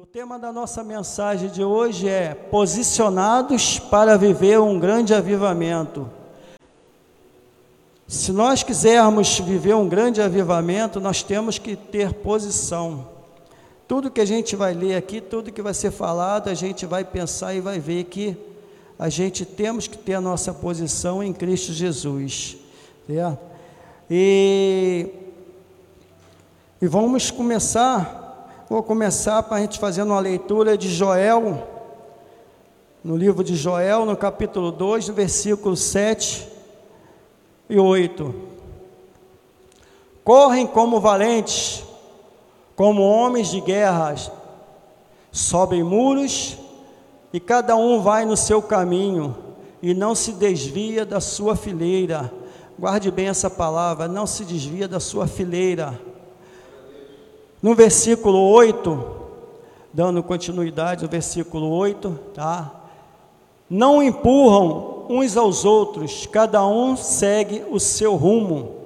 O tema da nossa mensagem de hoje é Posicionados para viver um grande avivamento. Se nós quisermos viver um grande avivamento, nós temos que ter posição. Tudo que a gente vai ler aqui, tudo que vai ser falado, a gente vai pensar e vai ver que a gente temos que ter a nossa posição em Cristo Jesus. E, e vamos começar, vou começar para a gente fazendo uma leitura de Joel, no livro de Joel, no capítulo 2, versículo 7 e 8. Correm como valentes, como homens de guerras, sobem muros e cada um vai no seu caminho e não se desvia da sua fileira. Guarde bem essa palavra, não se desvia da sua fileira. No versículo 8, dando continuidade ao versículo 8, tá? Não empurram uns aos outros, cada um segue o seu rumo.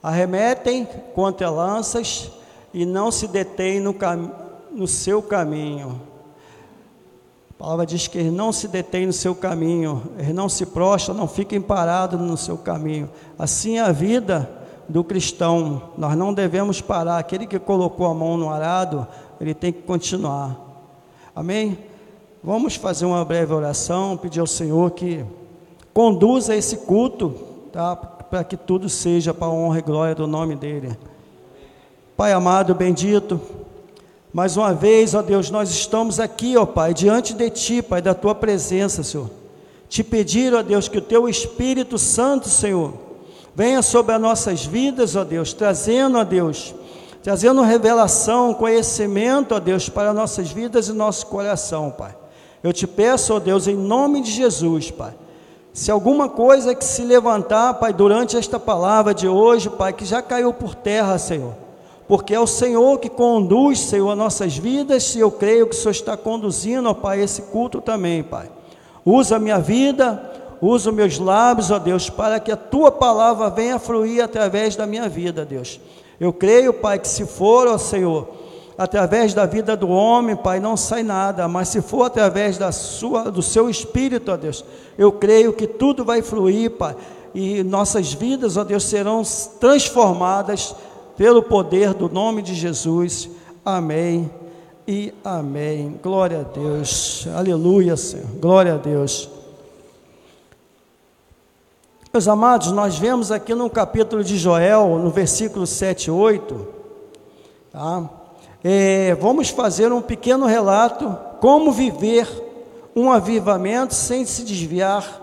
Arremetem contra lanças e não se detêm no, no seu caminho. A palavra diz que não se detêm no seu caminho, não se prostram, não fiquem parados no seu caminho. Assim é a vida do cristão, nós não devemos parar. Aquele que colocou a mão no arado, ele tem que continuar. Amém? Vamos fazer uma breve oração, pedir ao Senhor que conduza esse culto, tá? para que tudo seja para a honra e glória do nome dEle. Pai amado, bendito, mais uma vez, ó Deus, nós estamos aqui, ó Pai, diante de Ti, Pai, da Tua presença, Senhor. Te pedir, ó Deus, que o Teu Espírito Santo, Senhor, venha sobre as nossas vidas, ó Deus, trazendo, ó Deus, trazendo revelação, conhecimento, ó Deus, para nossas vidas e nosso coração, Pai. Eu te peço, ó Deus, em nome de Jesus, Pai. Se alguma coisa que se levantar, Pai, durante esta palavra de hoje, Pai, que já caiu por terra, Senhor, porque é o Senhor que conduz, Senhor, as nossas vidas, e eu creio que o Senhor está conduzindo, ó Pai, esse culto também, Pai. Usa a minha vida, usa os meus lábios, ó Deus, para que a tua palavra venha fluir através da minha vida, Deus. Eu creio, Pai, que se for, ó Senhor, através da vida do homem, Pai, não sai nada, mas se for através da sua, do seu espírito, ó Deus, eu creio que tudo vai fluir, Pai, e nossas vidas, ó Deus, serão transformadas pelo poder do nome de Jesus. Amém e amém. Glória a Deus. Aleluia, Senhor. Glória a Deus. Meus amados, nós vemos aqui no capítulo de Joel, no versículo 7 e 8, tá? é, vamos fazer um pequeno relato como viver um avivamento sem se desviar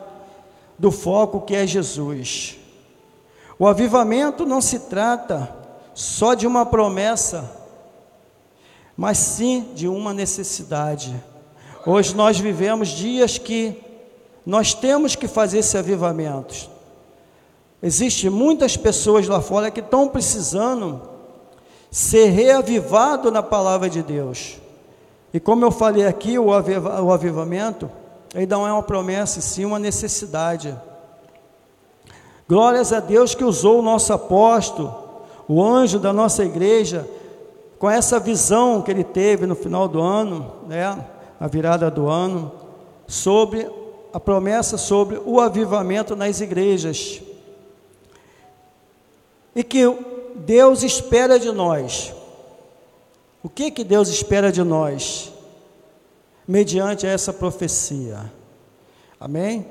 do foco que é Jesus. O avivamento não se trata só de uma promessa, mas sim de uma necessidade. Hoje nós vivemos dias que nós temos que fazer esse avivamento. Existem muitas pessoas lá fora que estão precisando ser reavivado na palavra de Deus. E como eu falei aqui, o, aviva, o avivamento, ele não é uma promessa, e sim uma necessidade. Glórias a Deus que usou o nosso apóstolo, o anjo da nossa igreja, com essa visão que ele teve no final do ano, né, a virada do ano, sobre a promessa sobre o avivamento nas igrejas. E que Deus espera de nós? O que que Deus espera de nós? Mediante essa profecia. Amém?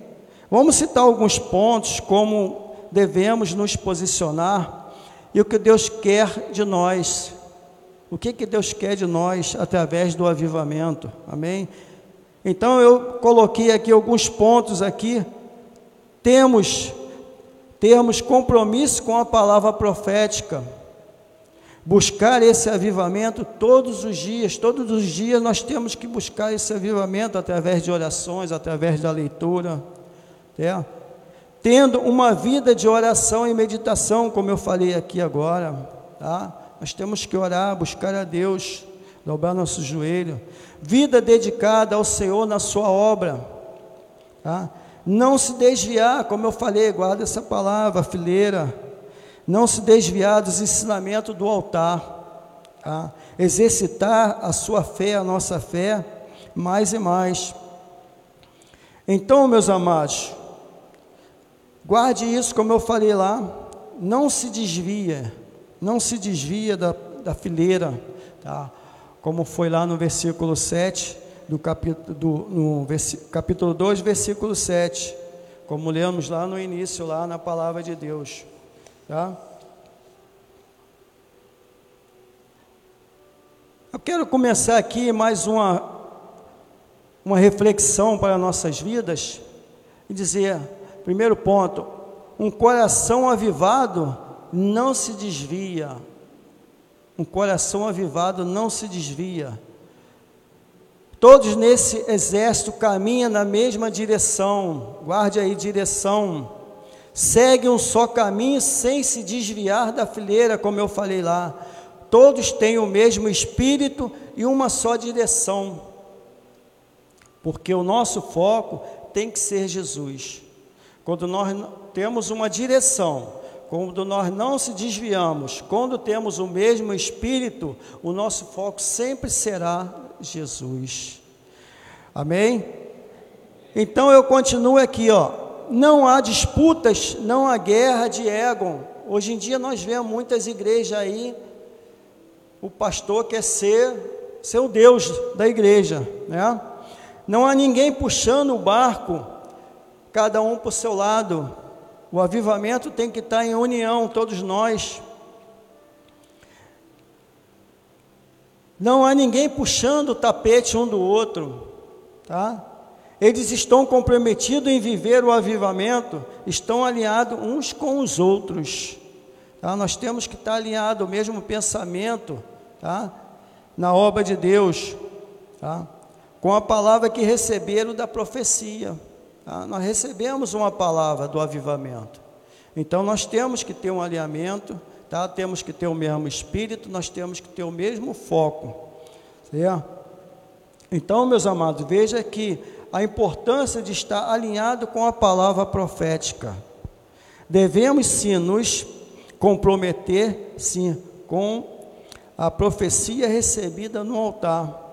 Vamos citar alguns pontos como devemos nos posicionar e o que Deus quer de nós. O que que Deus quer de nós através do avivamento? Amém? Então eu coloquei aqui alguns pontos aqui. Temos termos compromisso com a palavra profética, buscar esse avivamento todos os dias, todos os dias nós temos que buscar esse avivamento através de orações, através da leitura, é? tendo uma vida de oração e meditação, como eu falei aqui agora, tá? Nós temos que orar, buscar a Deus, dobrar nosso joelho, vida dedicada ao Senhor na sua obra, tá? Não se desviar, como eu falei, guarda essa palavra, fileira, não se desviar dos ensinamentos do altar, Tá? Exercitar a sua fé, a nossa fé, mais e mais. Então, meus amados, guarde isso, como eu falei lá, não se desvia, não se desvia da, da fileira, tá? como foi lá no versículo 7, do capítulo, do, no capítulo 2, versículo 7, como lemos lá no início, lá na palavra de Deus. Tá? Eu quero começar aqui mais uma, uma reflexão para nossas vidas e dizer, primeiro ponto, um coração avivado não se desvia. Um coração avivado não se desvia. Todos nesse exército caminham na mesma direção. Guarde aí direção. Segue um só caminho sem se desviar da fileira, como eu falei lá. Todos têm o mesmo espírito e uma só direção. Porque o nosso foco tem que ser Jesus. Quando nós temos uma direção, quando nós não se desviamos, quando temos o mesmo espírito, o nosso foco sempre será Jesus. Amém? Então eu continuo aqui, ó. Não há disputas, não há guerra de ego. Hoje em dia nós vemos muitas igrejas aí, o pastor quer ser, o Deus da igreja, né? Não há ninguém puxando o barco, cada um para o seu lado. O avivamento tem que estar em união, todos nós. Não há ninguém puxando o tapete um do outro, tá? Eles estão comprometidos em viver o avivamento, estão alinhados uns com os outros. Tá? Nós temos que estar alinhados, o mesmo pensamento, tá? Na obra de Deus, tá? Com a palavra que receberam da profecia. Tá? Nós recebemos uma palavra do avivamento. Então nós temos que ter um alinhamento tá? Temos que ter o mesmo espírito, nós temos que ter o mesmo foco, certo? Então, meus amados, veja que a importância de estar alinhado com a palavra profética. Devemos sim nos comprometer, sim, com a profecia recebida no altar.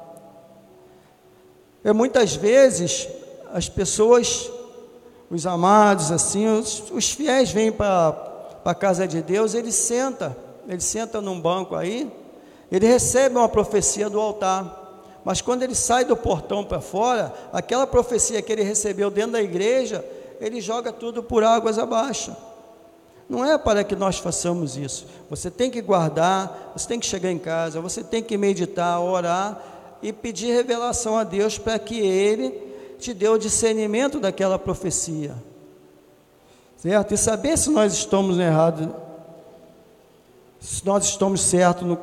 E muitas vezes as pessoas, os amados, assim, os, os fiéis vêm para para a casa de Deus, ele senta, ele senta num banco aí, ele recebe uma profecia do altar. Mas quando ele sai do portão para fora, aquela profecia que ele recebeu dentro da igreja, ele joga tudo por águas abaixo. Não é para que nós façamos isso. Você tem que guardar, você tem que chegar em casa, você tem que meditar, orar e pedir revelação a Deus para que Ele te dê o discernimento daquela profecia certo? E saber se nós estamos errados, se nós estamos certos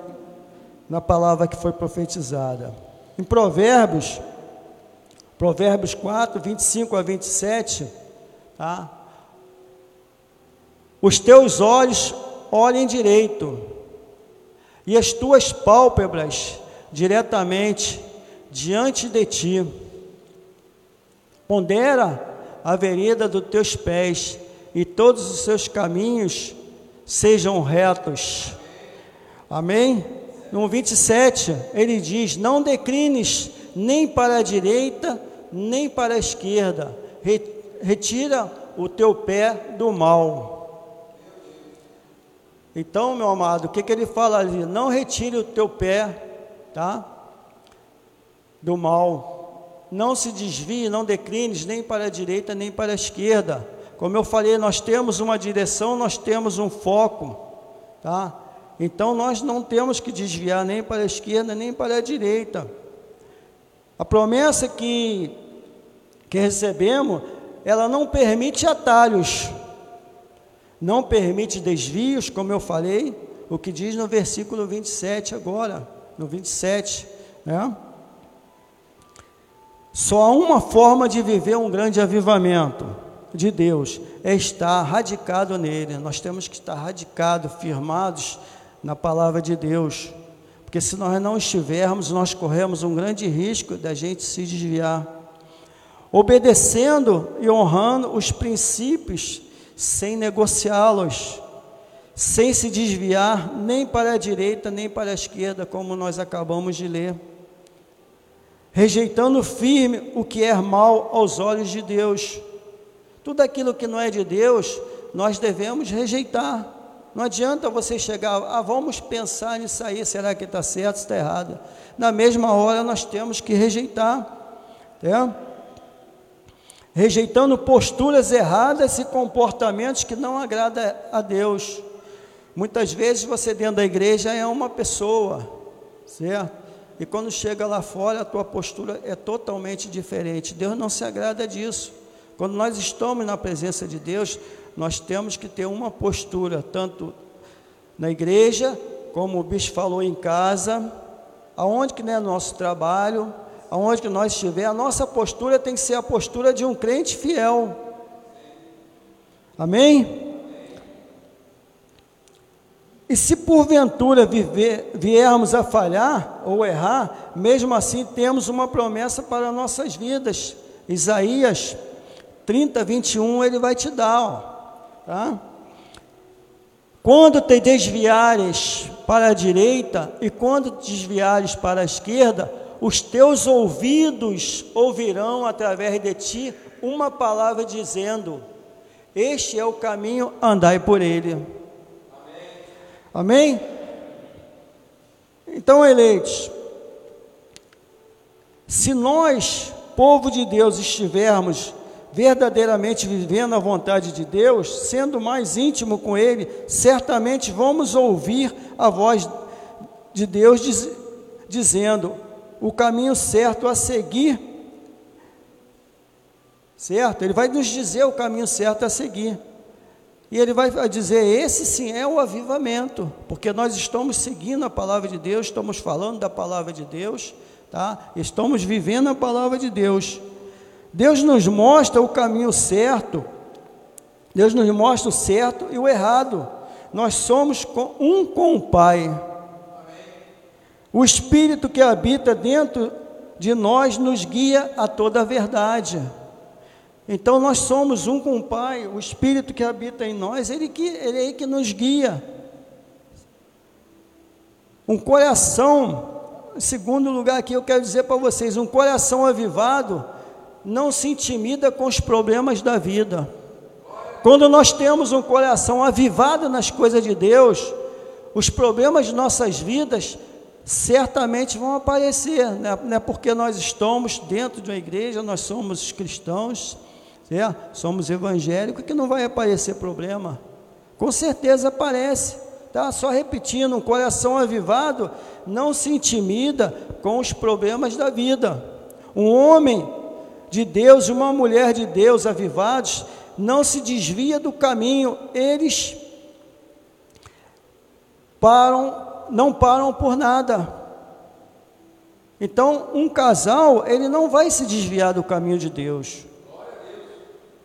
na palavra que foi profetizada. Em Provérbios, Provérbios 4, 25 a 27, tá? Os teus olhos olhem direito, e as tuas pálpebras diretamente diante de ti. Pondera a vereda dos teus pés, e todos os seus caminhos sejam retos. Amém? No 27, ele diz: Não declines nem para a direita, nem para a esquerda, retira o teu pé do mal. Então, meu amado, o que, que ele fala ali? Não retire o teu pé, tá? Do mal. Não se desvie, não declines nem para a direita, nem para a esquerda como eu falei, nós temos uma direção, nós temos um foco, tá? Então nós não temos que desviar nem para a esquerda nem para a direita. A promessa que, que recebemos, ela não permite atalhos, não permite desvios, como eu falei, o que diz no versículo 27 agora, no 27, né? Só há uma forma de viver um grande avivamento de Deus é estar radicado nele. Nós temos que estar radicados, firmados na palavra de Deus. Porque se nós não estivermos, nós corremos um grande risco da gente se desviar. Obedecendo e honrando os princípios sem negociá-los. sem se desviar nem para a direita nem para a esquerda, como nós acabamos de ler. Rejeitando firme o que é mal aos olhos de Deus. Tudo aquilo que não é de Deus, nós devemos rejeitar. Não adianta você chegar, ah, vamos pensar nisso aí, será que está certo, está errado. Na mesma hora nós temos que rejeitar. É? Rejeitando posturas erradas e comportamentos que não agradam a Deus. Muitas vezes você dentro da igreja é uma pessoa, certo? E quando chega lá fora, a tua postura é totalmente diferente. Deus não se agrada disso. Quando nós estamos na presença de Deus, nós temos que ter uma postura, tanto na igreja, como o bispo falou em casa, aonde que é nosso trabalho, aonde que nós estiver, a nossa postura tem que ser a postura de um crente fiel. Amém? E se porventura viver, viermos a falhar ou errar, mesmo assim temos uma promessa para nossas vidas. Isaías 30, 21, ele vai te dar. Ó, tá? Quando te desviares para a direita e quando te desviares para a esquerda, os teus ouvidos ouvirão através de ti uma palavra dizendo: Este é o caminho, andai por ele. Amém? Então, eleitos, se nós, povo de Deus, estivermos verdadeiramente vivendo a vontade de Deus, sendo mais íntimo com Ele, certamente vamos ouvir a voz de Deus diz, dizendo o caminho certo a seguir. Certo? Ele vai nos dizer o caminho certo a seguir. E ele vai dizer: esse sim é o avivamento, porque nós estamos seguindo a palavra de Deus, estamos falando da palavra de Deus, tá? Estamos vivendo a palavra de Deus. Deus nos mostra o caminho certo, Deus nos mostra o certo e o errado. Nós somos um com o Pai. O Espírito que habita dentro de nós nos guia a toda a verdade. Então nós somos um com o Pai, o Espírito que habita em nós, ele, que, ele é que nos guia. Um coração, segundo lugar aqui eu quero dizer para vocês, um coração avivado não se intimida com os problemas da vida. Quando nós temos um coração avivado nas coisas de Deus, os problemas de nossas vidas certamente vão aparecer, né? não é porque nós estamos dentro de uma igreja, nós somos cristãos, é, somos evangélicos, que não vai aparecer problema. Com certeza aparece. Tá? Só repetindo, um coração avivado não se intimida com os problemas da vida. Um homem de Deus, uma mulher de Deus avivados, não se desvia do caminho, eles param, não param por nada. Então, um casal, ele não vai se desviar do caminho de Deus.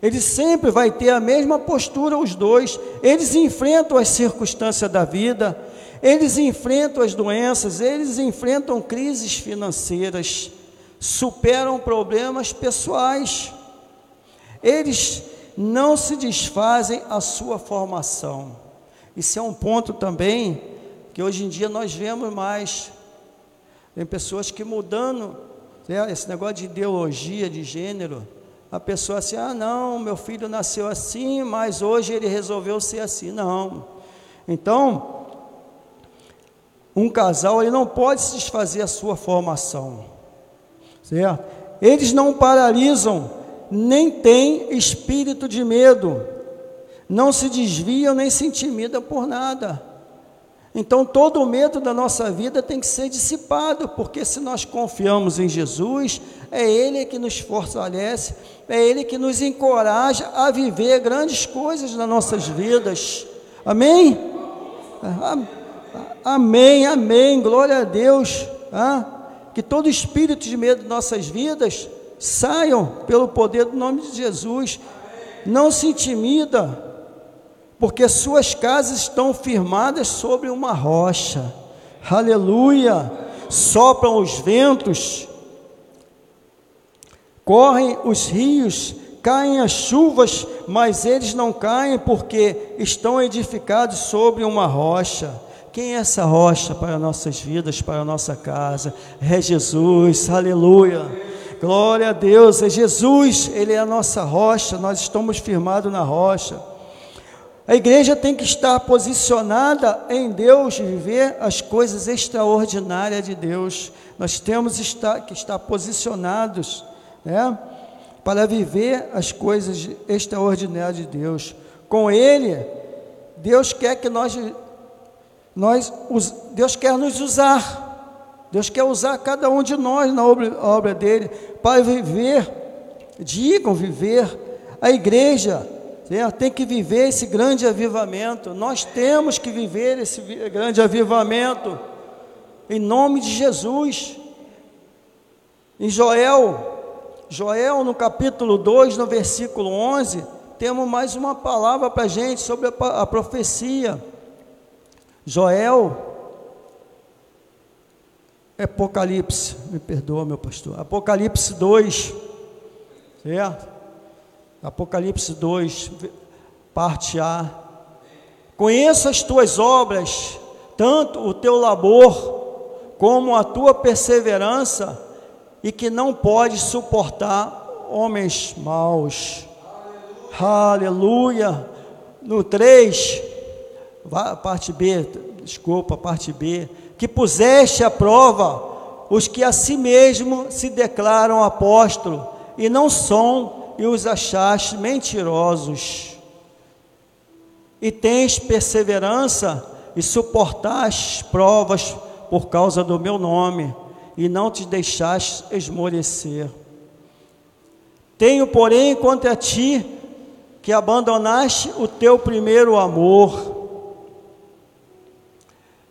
Ele sempre vai ter a mesma postura, os dois. Eles enfrentam as circunstâncias da vida, eles enfrentam as doenças, eles enfrentam crises financeiras, superam problemas pessoais. Eles não se desfazem a sua formação. Isso é um ponto também que hoje em dia nós vemos mais. Tem pessoas que mudando né, esse negócio de ideologia de gênero a pessoa assim, ah não, meu filho nasceu assim, mas hoje ele resolveu ser assim. Não. Então, um casal ele não pode se desfazer a sua formação. Certo? Eles não paralisam, nem têm espírito de medo, não se desviam nem se intimidam por nada. Então, todo o medo da nossa vida tem que ser dissipado, porque se nós confiamos em Jesus, é Ele que nos fortalece, é Ele que nos encoraja a viver grandes coisas nas nossas vidas. Amém? Amém, amém, glória a Deus. Ah, que todo espírito de medo de nossas vidas saiam pelo poder do nome de Jesus. Não se intimida porque suas casas estão firmadas sobre uma rocha. Aleluia! Sopram os ventos, correm os rios, caem as chuvas, mas eles não caem porque estão edificados sobre uma rocha. Quem é essa rocha para nossas vidas, para nossa casa? É Jesus, aleluia. Glória a Deus, é Jesus, Ele é a nossa rocha, nós estamos firmados na rocha. A igreja tem que estar posicionada em Deus, viver as coisas extraordinárias de Deus. Nós temos que estar posicionados, né? para viver as coisas extraordinárias de Deus. Com Ele, Deus quer que nós, nós Deus quer nos usar. Deus quer usar cada um de nós na obra, dele para viver, digam viver. A igreja né, tem que viver esse grande avivamento. Nós temos que viver esse grande avivamento em nome de Jesus. Em Joel Joel, no capítulo 2, no versículo 11, temos mais uma palavra para a gente sobre a profecia. Joel, Apocalipse, me perdoa, meu pastor. Apocalipse 2, certo? Apocalipse 2, parte A. Conheço as tuas obras, tanto o teu labor como a tua perseverança e que não pode suportar homens maus. Aleluia. Aleluia. No 3, parte B, desculpa, parte B, que puseste à prova os que a si mesmo se declaram apóstolo e não são, e os achaste mentirosos. E tens perseverança e suportaste provas por causa do meu nome e não te deixaste esmorecer. Tenho, porém, contra ti que abandonaste o teu primeiro amor.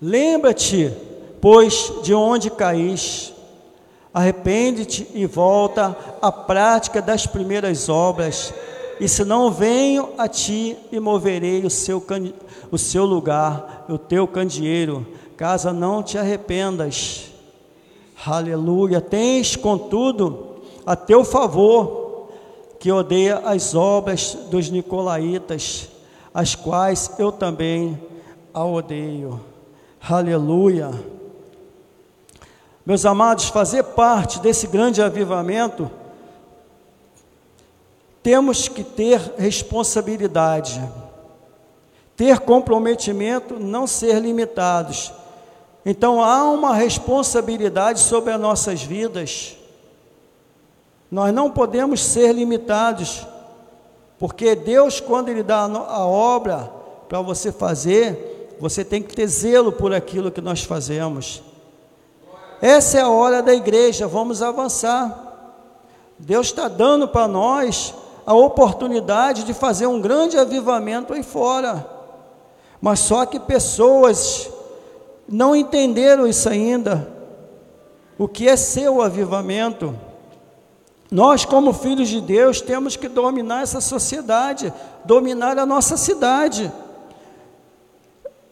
Lembra-te, pois, de onde caíste. Arrepende-te e volta à prática das primeiras obras. E se não venho a ti e moverei o seu, o seu lugar, o teu candeeiro, caso não te arrependas. Aleluia. Tens, contudo, a teu favor, que odeia as obras dos nicolaítas, as quais eu também a odeio. Aleluia. Meus amados, fazer parte desse grande avivamento, temos que ter responsabilidade, ter comprometimento, não ser limitados então há uma responsabilidade sobre as nossas vidas. Nós não podemos ser limitados, porque Deus, quando Ele dá a obra para você fazer, você tem que ter zelo por aquilo que nós fazemos. Essa é a hora da igreja, vamos avançar. Deus está dando para nós a oportunidade de fazer um grande avivamento aí fora. Mas só que pessoas não entenderam isso ainda. O que é seu avivamento? Nós, como filhos de Deus, temos que dominar essa sociedade, dominar a nossa cidade.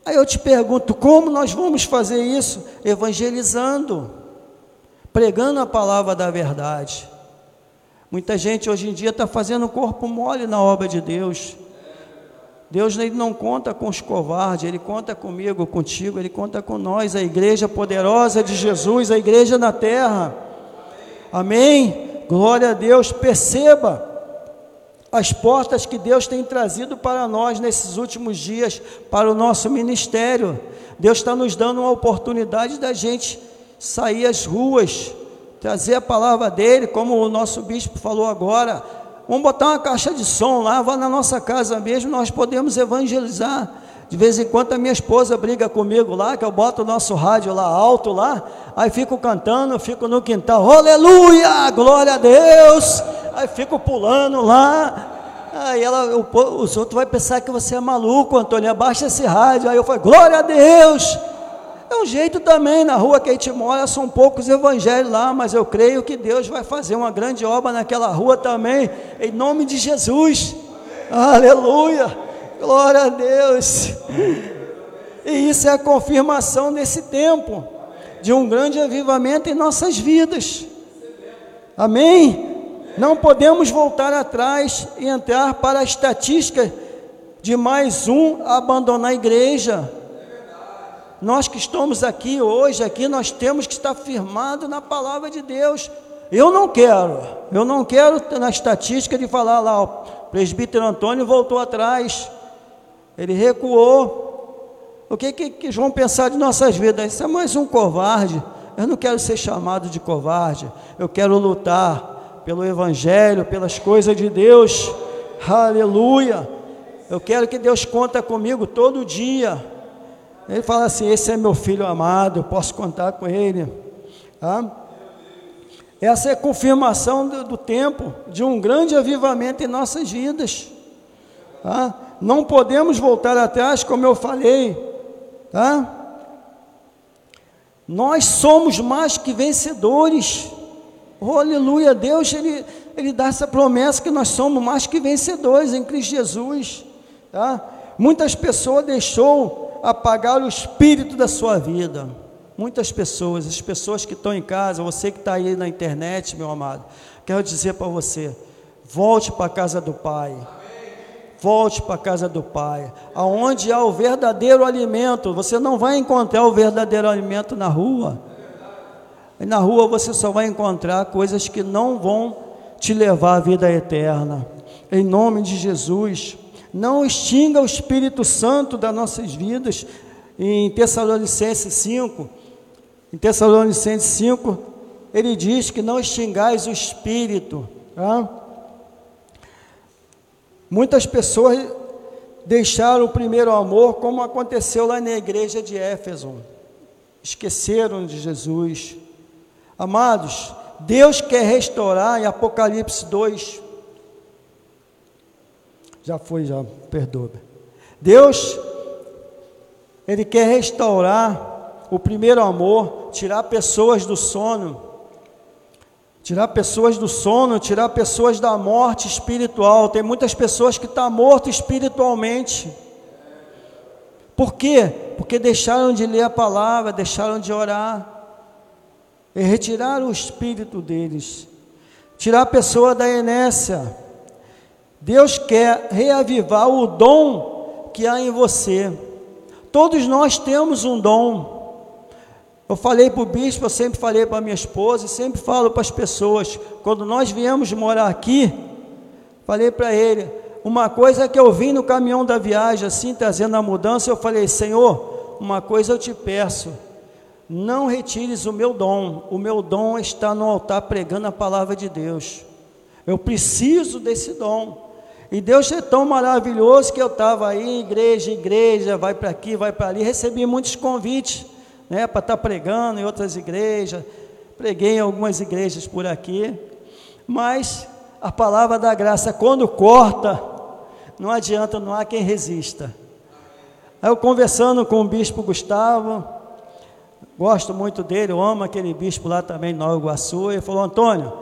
Aí eu te pergunto, como nós vamos fazer isso? Evangelizando, pregando a palavra da verdade. Muita gente hoje em dia está fazendo corpo mole na obra de Deus. Deus não conta com os covardes, Ele conta comigo, contigo, Ele conta com nós, a igreja poderosa de Jesus, a igreja na terra. Amém? Glória a Deus. Perceba as portas que Deus tem trazido para nós nesses últimos dias, para o nosso ministério. Deus está nos dando uma oportunidade da gente sair às ruas, trazer a palavra dele, como o nosso bispo falou agora Vamos botar uma caixa de som lá, vá na nossa casa mesmo, nós podemos evangelizar. De vez em quando a minha esposa briga comigo lá, que eu boto o nosso rádio lá alto lá, aí fico cantando, fico no quintal, aleluia, glória a Deus, aí fico pulando lá, aí ela, os outros vão pensar que você é maluco, Antônio, abaixa esse rádio, aí eu falo, glória a Deus, é um jeito também, na rua que a gente mora, são poucos evangelhos lá, mas eu creio que Deus vai fazer uma grande obra naquela rua também, em nome de Jesus. Aleluia! Glória a Deus! E isso é a confirmação desse tempo, de um grande avivamento em nossas vidas. Amém? Não podemos voltar atrás e entrar para a estatística de mais um abandonar a igreja. Nós que estamos aqui hoje, aqui nós temos que estar firmados na palavra de Deus. Eu não quero, eu não quero na estatística de falar lá, o presbítero Antônio voltou atrás, ele recuou. O que, que, que vão pensar de nossas vidas? Isso é mais um covarde. Eu não quero ser chamado de covarde, eu quero lutar pelo Evangelho, pelas coisas de Deus. Aleluia. Eu quero que Deus conta comigo todo dia. Ele fala assim: Esse é meu filho amado, eu posso contar com ele. Tá? Essa é a confirmação do, do, tempo de um grande avivamento em nossas vidas. Tá? Não podemos voltar atrás, como eu falei. Tá? Nós somos mais que vencedores. Oh, aleluia, Deus ele, ele dá essa promessa que nós somos mais que vencedores em Cristo Jesus. Tá? Muitas pessoas deixou apagar o espírito da sua vida. Muitas pessoas, as pessoas que estão em casa, você que está aí na internet, meu amado, quero dizer para você: volte para a casa do Pai. Volte para a casa do Pai, aonde há o verdadeiro alimento. Você não vai encontrar o verdadeiro alimento na rua. E na rua você só vai encontrar coisas que não vão te levar à vida eterna. Em nome de Jesus, não extinga o Espírito Santo das nossas vidas. Em Tessalonicenses 5, em Tessalonicenses 5, ele diz que não extingais o Espírito. Tá? Muitas pessoas deixaram o primeiro amor, como aconteceu lá na igreja de Éfeso. Esqueceram de Jesus. Amados, Deus quer restaurar em Apocalipse 2. Já foi, já, perdoa. Deus, Ele quer restaurar o primeiro amor, tirar pessoas do sono tirar pessoas do sono, tirar pessoas da morte espiritual. Tem muitas pessoas que estão tá mortas espiritualmente. Por quê? Porque deixaram de ler a palavra, deixaram de orar. E retiraram o espírito deles. Tirar a pessoa da inércia. Deus quer reavivar o dom que há em você. Todos nós temos um dom. Eu falei para o bispo, eu sempre falei para minha esposa, sempre falo para as pessoas, quando nós viemos morar aqui, falei para ele, uma coisa que eu vim no caminhão da viagem, assim, trazendo a mudança, eu falei, Senhor, uma coisa eu te peço, não retires o meu dom, o meu dom está no altar pregando a palavra de Deus, eu preciso desse dom, e Deus é tão maravilhoso que eu estava aí, igreja, igreja, vai para aqui, vai para ali, recebi muitos convites, né, para estar tá pregando em outras igrejas. Preguei em algumas igrejas por aqui, mas a palavra da graça, quando corta, não adianta, não há quem resista. Aí eu conversando com o bispo Gustavo, gosto muito dele, eu amo aquele bispo lá também, Nova Iguaçu, ele falou: Antônio,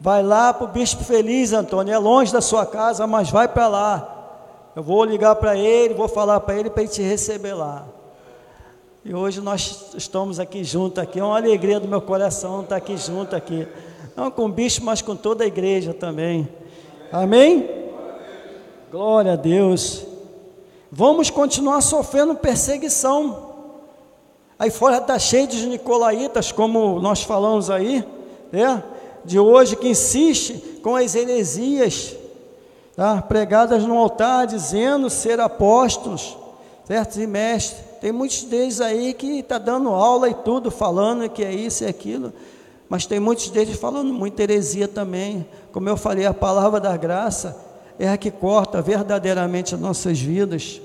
vai lá para o bispo feliz, Antônio, é longe da sua casa, mas vai para lá. Eu vou ligar para ele, vou falar para ele para ele te receber lá. E hoje nós estamos aqui juntos aqui, é uma alegria do meu coração estar aqui junto aqui. Não com o bicho, mas com toda a igreja também. Amém? Glória a Deus. Vamos continuar sofrendo perseguição. Aí fora está cheio de nicolaítas, como nós falamos aí, né? de hoje, que insiste com as heresias, tá? pregadas no altar, dizendo ser apóstolos, certo? E mestres. Tem muitos deles aí que está dando aula e tudo, falando que é isso e aquilo, mas tem muitos deles falando muita heresia também. Como eu falei, a palavra da graça é a que corta verdadeiramente as nossas vidas.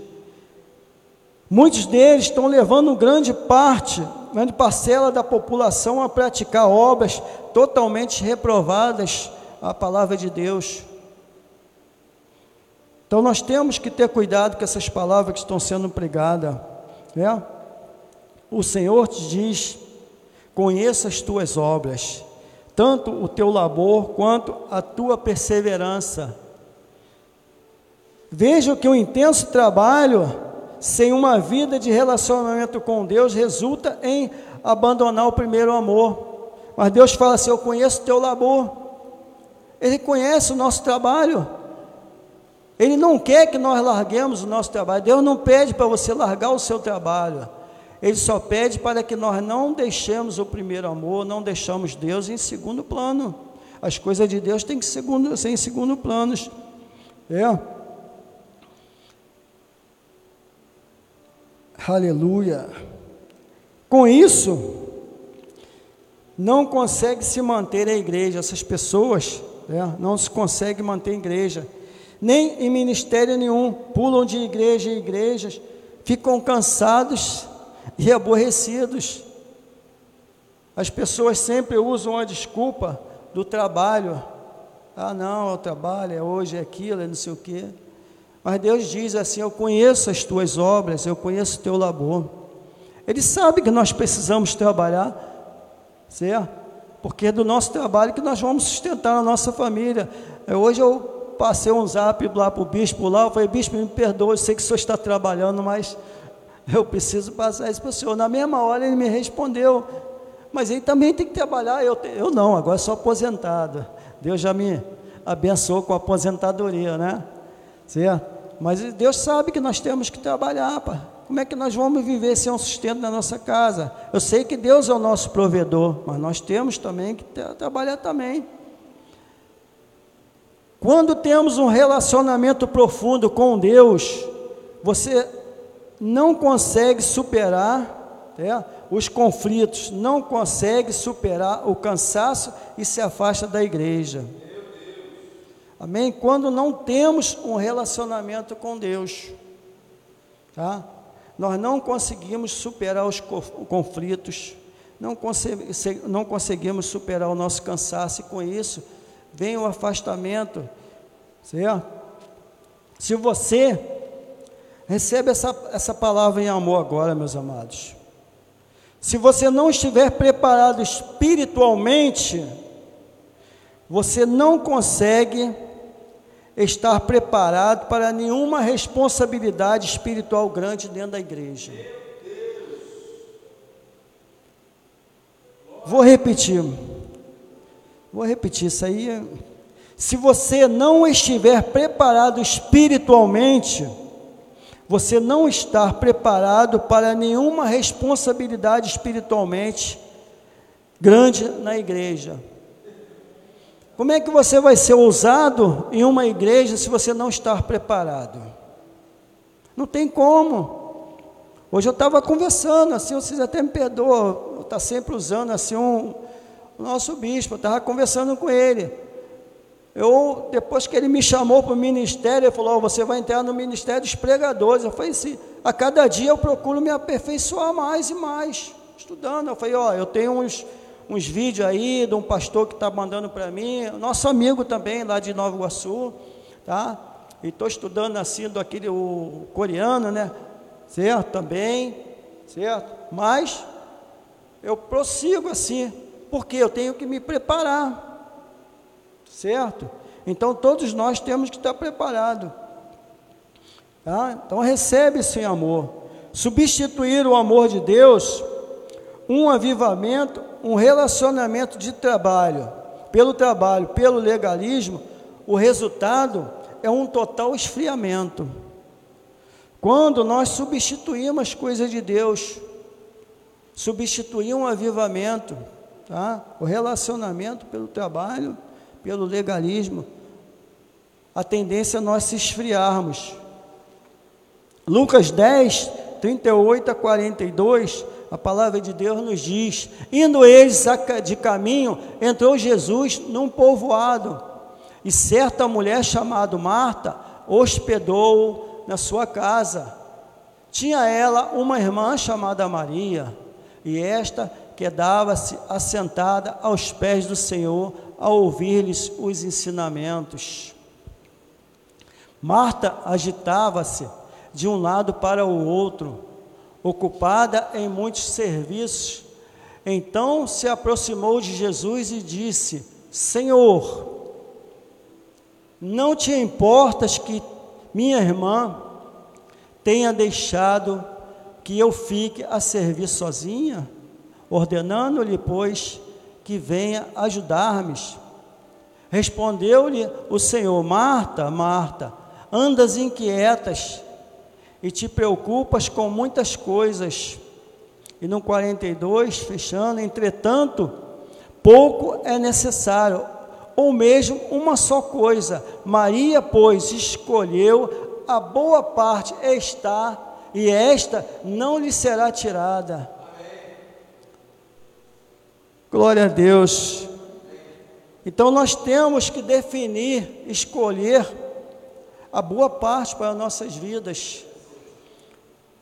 Muitos deles estão levando grande parte, grande parcela da população a praticar obras totalmente reprovadas à palavra de Deus. Então nós temos que ter cuidado com essas palavras que estão sendo pregadas. Né? O Senhor te diz: conheça as tuas obras, tanto o teu labor quanto a tua perseverança. Veja que o intenso trabalho sem uma vida de relacionamento com Deus resulta em abandonar o primeiro amor. Mas Deus fala assim: Eu conheço o teu labor, Ele conhece o nosso trabalho. Ele não quer que nós larguemos o nosso trabalho. Deus não pede para você largar o seu trabalho. Ele só pede para que nós não deixemos o primeiro amor, não deixamos Deus em segundo plano. As coisas de Deus têm que ser em segundo planos. É. Aleluia. Com isso, não consegue se manter a igreja. Essas pessoas né, não se consegue manter a igreja, nem em ministério nenhum. Pulam de igreja em igrejas, ficam cansados e aborrecidos. As pessoas sempre usam a desculpa do trabalho. Ah, não, é o trabalho, é hoje, é aquilo, é não sei o quê. Mas Deus diz assim: Eu conheço as tuas obras, eu conheço o teu labor. Ele sabe que nós precisamos trabalhar, certo? Porque é do nosso trabalho que nós vamos sustentar a nossa família. É, hoje eu passei um zap lá para o bispo lá, eu falei, bispo, me perdoe, eu sei que o senhor está trabalhando, mas eu preciso passar isso para o senhor. Na mesma hora ele me respondeu, mas ele também tem que trabalhar, eu, eu não, agora sou aposentado. Deus já me abençoou com a aposentadoria, né? Certo? Mas Deus sabe que nós temos que trabalhar, pá. Como é que nós vamos viver sem um sustento na nossa casa? Eu sei que Deus é o nosso provedor, mas nós temos também que trabalhar também. Quando temos um relacionamento profundo com Deus, você não consegue superar é, os conflitos, não consegue superar o cansaço e se afasta da igreja. Amém? Quando não temos um relacionamento com Deus, tá? nós não conseguimos superar os conflitos, não, não conseguimos superar o nosso cansaço, e com isso vem o afastamento, certo? Se você recebe essa, essa palavra em amor agora, meus amados, se você não estiver preparado espiritualmente, você não consegue estar preparado para nenhuma responsabilidade espiritual grande dentro da igreja. Vou repetir. Vou repetir isso aí. Se você não estiver preparado espiritualmente, você não está preparado para nenhuma responsabilidade espiritualmente grande na igreja. Como é que você vai ser ousado em uma igreja se você não estar preparado? Não tem como. Hoje eu estava conversando, assim, vocês até me perdoam, está sempre usando assim um, o nosso bispo, eu estava conversando com ele. Eu, depois que ele me chamou para o ministério, ele falou, oh, você vai entrar no ministério dos pregadores. Eu falei assim, a cada dia eu procuro me aperfeiçoar mais e mais, estudando. Eu falei, ó, oh, eu tenho uns uns vídeos aí de um pastor que está mandando para mim, nosso amigo também lá de Nova Iguaçu, tá? E estou estudando assim do aquele o coreano, né? Certo? Também, certo? Mas eu prossigo assim, porque eu tenho que me preparar, certo? Então todos nós temos que estar preparados. Tá? Então recebe esse amor. Substituir o amor de Deus, um avivamento um relacionamento de trabalho, pelo trabalho, pelo legalismo, o resultado é um total esfriamento. Quando nós substituímos as coisas de Deus, substituir um avivamento, tá? o relacionamento pelo trabalho, pelo legalismo, a tendência é nós se esfriarmos. Lucas 10, 38 a 42, a palavra de Deus nos diz: indo eles de caminho, entrou Jesus num povoado, e certa mulher chamada Marta hospedou na sua casa. Tinha ela uma irmã chamada Maria, e esta quedava-se assentada aos pés do Senhor a ouvir-lhes os ensinamentos. Marta agitava-se de um lado para o outro, ocupada em muitos serviços. Então se aproximou de Jesus e disse: Senhor, não te importas que minha irmã tenha deixado que eu fique a servir sozinha? Ordenando-lhe, pois, que venha ajudar-me. Respondeu-lhe o Senhor: Marta, Marta, andas inquietas e te preocupas com muitas coisas. E no 42, fechando, entretanto, pouco é necessário, ou mesmo uma só coisa. Maria, pois, escolheu a boa parte está, e esta não lhe será tirada. Glória a Deus. Então nós temos que definir, escolher a boa parte para nossas vidas.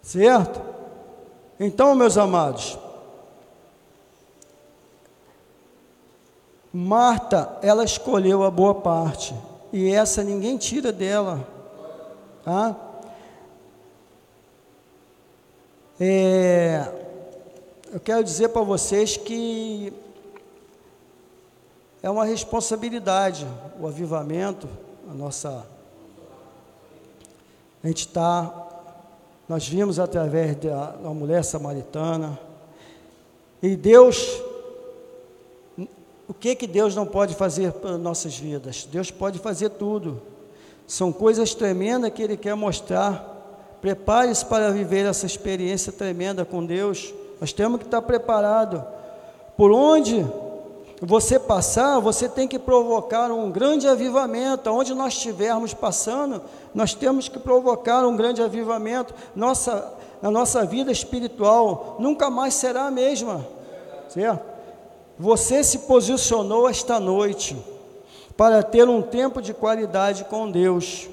Certo? Então, meus amados, Marta, ela escolheu a boa parte, e essa ninguém tira dela, tá? É, eu quero dizer para vocês que é uma responsabilidade o avivamento, a nossa. A gente está. Nós vimos através da, da mulher samaritana. E Deus. O que que Deus não pode fazer para nossas vidas? Deus pode fazer tudo. São coisas tremendas que Ele quer mostrar. Prepare-se para viver essa experiência tremenda com Deus. Nós temos que estar preparados. Por onde você passar, você tem que provocar um grande avivamento. Onde nós estivermos passando, nós temos que provocar um grande avivamento. Nossa, na nossa vida espiritual nunca mais será a mesma. Certo? Você se posicionou esta noite para ter um tempo de qualidade com Deus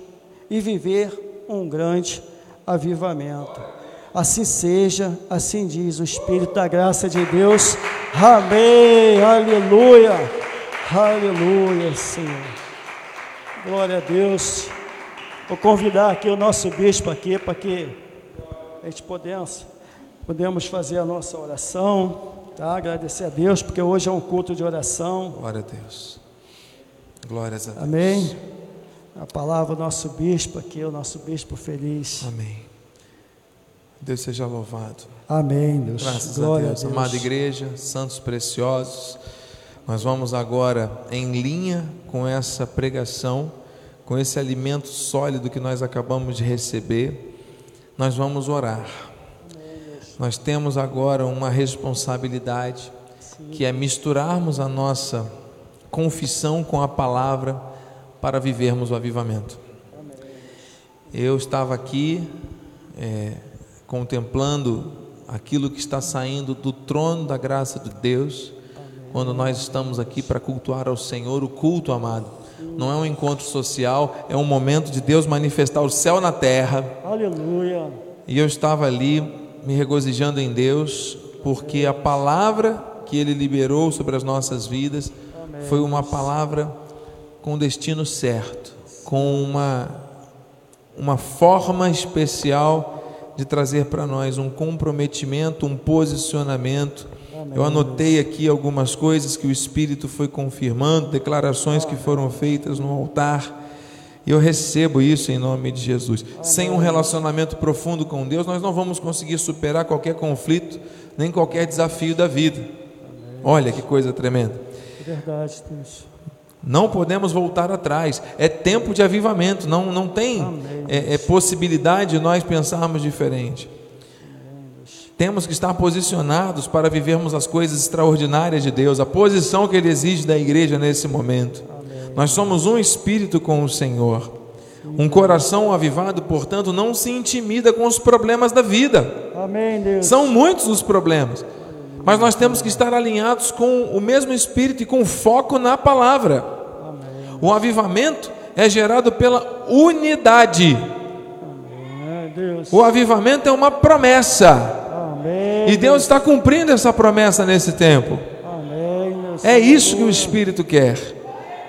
e viver um grande avivamento. Assim seja, assim diz o Espírito da graça de Deus. Amém, aleluia, aleluia, Senhor. Glória a Deus. Vou convidar aqui o nosso bispo aqui para que a gente podemos, podemos fazer a nossa oração, tá? Agradecer a Deus, porque hoje é um culto de oração. Glória a Deus. Glórias a Deus. Amém. A palavra do nosso bispo aqui, o nosso bispo feliz. Amém. Deus seja louvado. Amém, Deus. Graças Glória a Deus. Amada igreja, santos preciosos, nós vamos agora em linha com essa pregação, com esse alimento sólido que nós acabamos de receber, nós vamos orar. Nós temos agora uma responsabilidade, que é misturarmos a nossa confissão com a palavra para vivermos o avivamento. Eu estava aqui é, contemplando aquilo que está saindo do trono da graça de Deus, quando nós estamos aqui para cultuar ao Senhor, o culto amado. Não é um encontro social, é um momento de Deus manifestar o céu na terra. Aleluia. E eu estava ali me regozijando em Deus, porque a palavra que Ele liberou sobre as nossas vidas foi uma palavra com destino certo, com uma, uma forma especial de trazer para nós um comprometimento, um posicionamento. Eu anotei aqui algumas coisas que o Espírito foi confirmando, declarações que foram feitas no altar. E eu recebo isso em nome de Jesus. Sem um relacionamento profundo com Deus, nós não vamos conseguir superar qualquer conflito, nem qualquer desafio da vida. Olha que coisa tremenda. Verdade, Deus. Não podemos voltar atrás. É tempo de avivamento. Não, não tem é, é, possibilidade de nós pensarmos diferente. Temos que estar posicionados para vivermos as coisas extraordinárias de Deus, a posição que Ele exige da igreja nesse momento. Nós somos um espírito com o Senhor. Um coração avivado, portanto, não se intimida com os problemas da vida. Amém. São muitos os problemas. Mas nós temos que estar alinhados com o mesmo espírito e com foco na palavra. Amém. O avivamento é gerado pela unidade. Amém, o avivamento é uma promessa. Amém, e Deus está cumprindo essa promessa nesse tempo. É isso que o Espírito quer.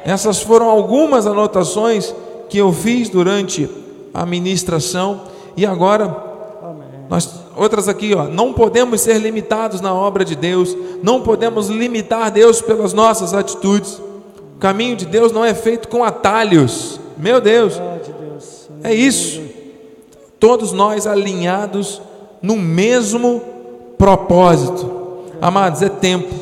Essas foram algumas anotações que eu fiz durante a ministração e agora nós outras aqui, ó, não podemos ser limitados na obra de Deus, não podemos limitar Deus pelas nossas atitudes. O caminho de Deus não é feito com atalhos. Meu Deus. É isso. Todos nós alinhados no mesmo propósito. Amados, é tempo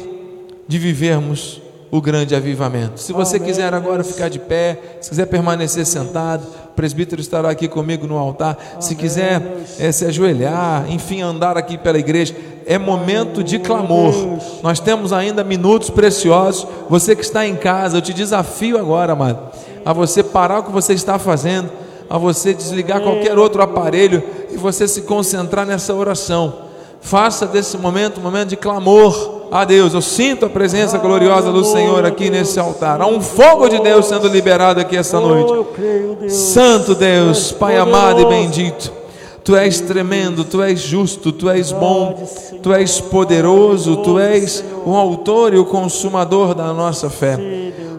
de vivermos o grande avivamento. Se você quiser agora ficar de pé, se quiser permanecer sentado, presbítero estará aqui comigo no altar. Se quiser eh, se ajoelhar, enfim, andar aqui pela igreja, é momento de clamor. Nós temos ainda minutos preciosos. Você que está em casa, eu te desafio agora, amado, a você parar o que você está fazendo, a você desligar qualquer outro aparelho e você se concentrar nessa oração. Faça desse momento um momento de clamor a Deus. Eu sinto a presença gloriosa do Senhor aqui nesse altar. Há um fogo de Deus sendo liberado aqui essa noite. Oh. Santo Deus, Pai amado e bendito, Tu és tremendo, Tu és justo, Tu és bom, Tu és poderoso, Tu és o autor e o consumador da nossa fé.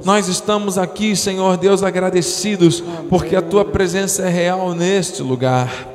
Nós estamos aqui, Senhor Deus, agradecidos porque a Tua presença é real neste lugar.